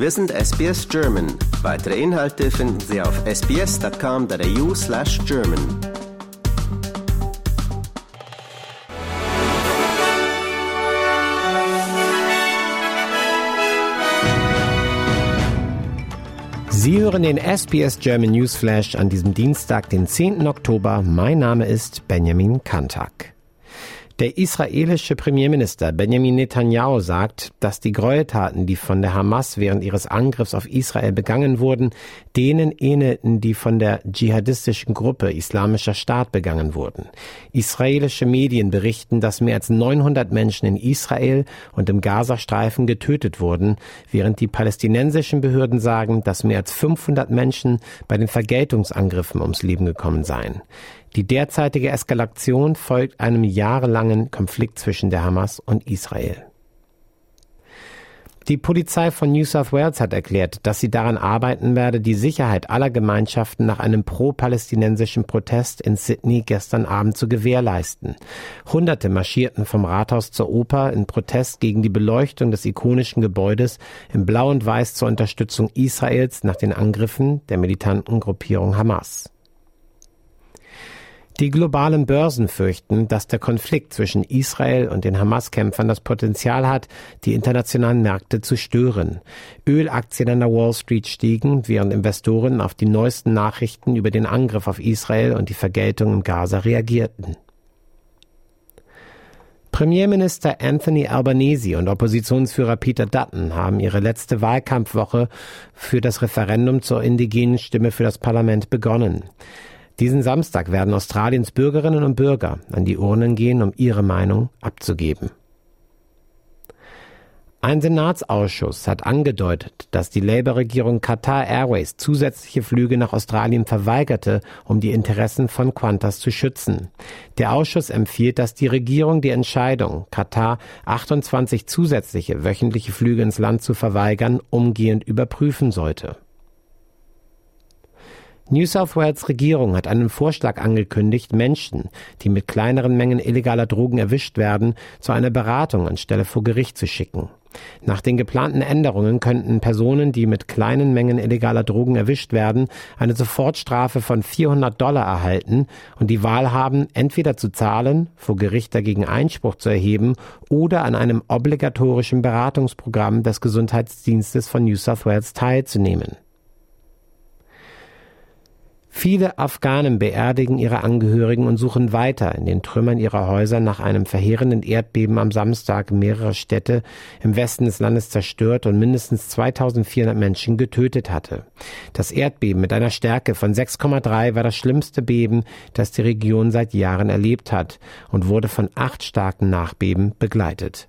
Wir sind SBS German. Weitere Inhalte finden Sie auf sbs.com.au slash German. Sie hören den SBS German Newsflash an diesem Dienstag, den 10. Oktober. Mein Name ist Benjamin Kantak. Der israelische Premierminister Benjamin Netanyahu sagt, dass die Gräueltaten, die von der Hamas während ihres Angriffs auf Israel begangen wurden, denen ähnelten, die von der dschihadistischen Gruppe Islamischer Staat begangen wurden. Israelische Medien berichten, dass mehr als 900 Menschen in Israel und im Gazastreifen getötet wurden, während die palästinensischen Behörden sagen, dass mehr als 500 Menschen bei den Vergeltungsangriffen ums Leben gekommen seien. Die derzeitige Eskalation folgt einem jahrelangen Konflikt zwischen der Hamas und Israel. Die Polizei von New South Wales hat erklärt, dass sie daran arbeiten werde, die Sicherheit aller Gemeinschaften nach einem pro-palästinensischen Protest in Sydney gestern Abend zu gewährleisten. Hunderte marschierten vom Rathaus zur Oper in Protest gegen die Beleuchtung des ikonischen Gebäudes in Blau und Weiß zur Unterstützung Israels nach den Angriffen der militanten Gruppierung Hamas. Die globalen Börsen fürchten, dass der Konflikt zwischen Israel und den Hamas-Kämpfern das Potenzial hat, die internationalen Märkte zu stören. Ölaktien an der Wall Street stiegen, während Investoren auf die neuesten Nachrichten über den Angriff auf Israel und die Vergeltung im Gaza reagierten. Premierminister Anthony Albanese und Oppositionsführer Peter Dutton haben ihre letzte Wahlkampfwoche für das Referendum zur indigenen Stimme für das Parlament begonnen. Diesen Samstag werden Australiens Bürgerinnen und Bürger an die Urnen gehen, um ihre Meinung abzugeben. Ein Senatsausschuss hat angedeutet, dass die Labour-Regierung Qatar Airways zusätzliche Flüge nach Australien verweigerte, um die Interessen von Qantas zu schützen. Der Ausschuss empfiehlt, dass die Regierung die Entscheidung, Qatar 28 zusätzliche wöchentliche Flüge ins Land zu verweigern, umgehend überprüfen sollte. New South Wales Regierung hat einen Vorschlag angekündigt, Menschen, die mit kleineren Mengen illegaler Drogen erwischt werden, zu einer Beratung anstelle vor Gericht zu schicken. Nach den geplanten Änderungen könnten Personen, die mit kleinen Mengen illegaler Drogen erwischt werden, eine Sofortstrafe von 400 Dollar erhalten und die Wahl haben, entweder zu zahlen, vor Gericht dagegen Einspruch zu erheben oder an einem obligatorischen Beratungsprogramm des Gesundheitsdienstes von New South Wales teilzunehmen. Viele Afghanen beerdigen ihre Angehörigen und suchen weiter in den Trümmern ihrer Häuser nach einem verheerenden Erdbeben am Samstag mehrere Städte im Westen des Landes zerstört und mindestens 2400 Menschen getötet hatte. Das Erdbeben mit einer Stärke von 6,3 war das schlimmste Beben, das die Region seit Jahren erlebt hat und wurde von acht starken Nachbeben begleitet.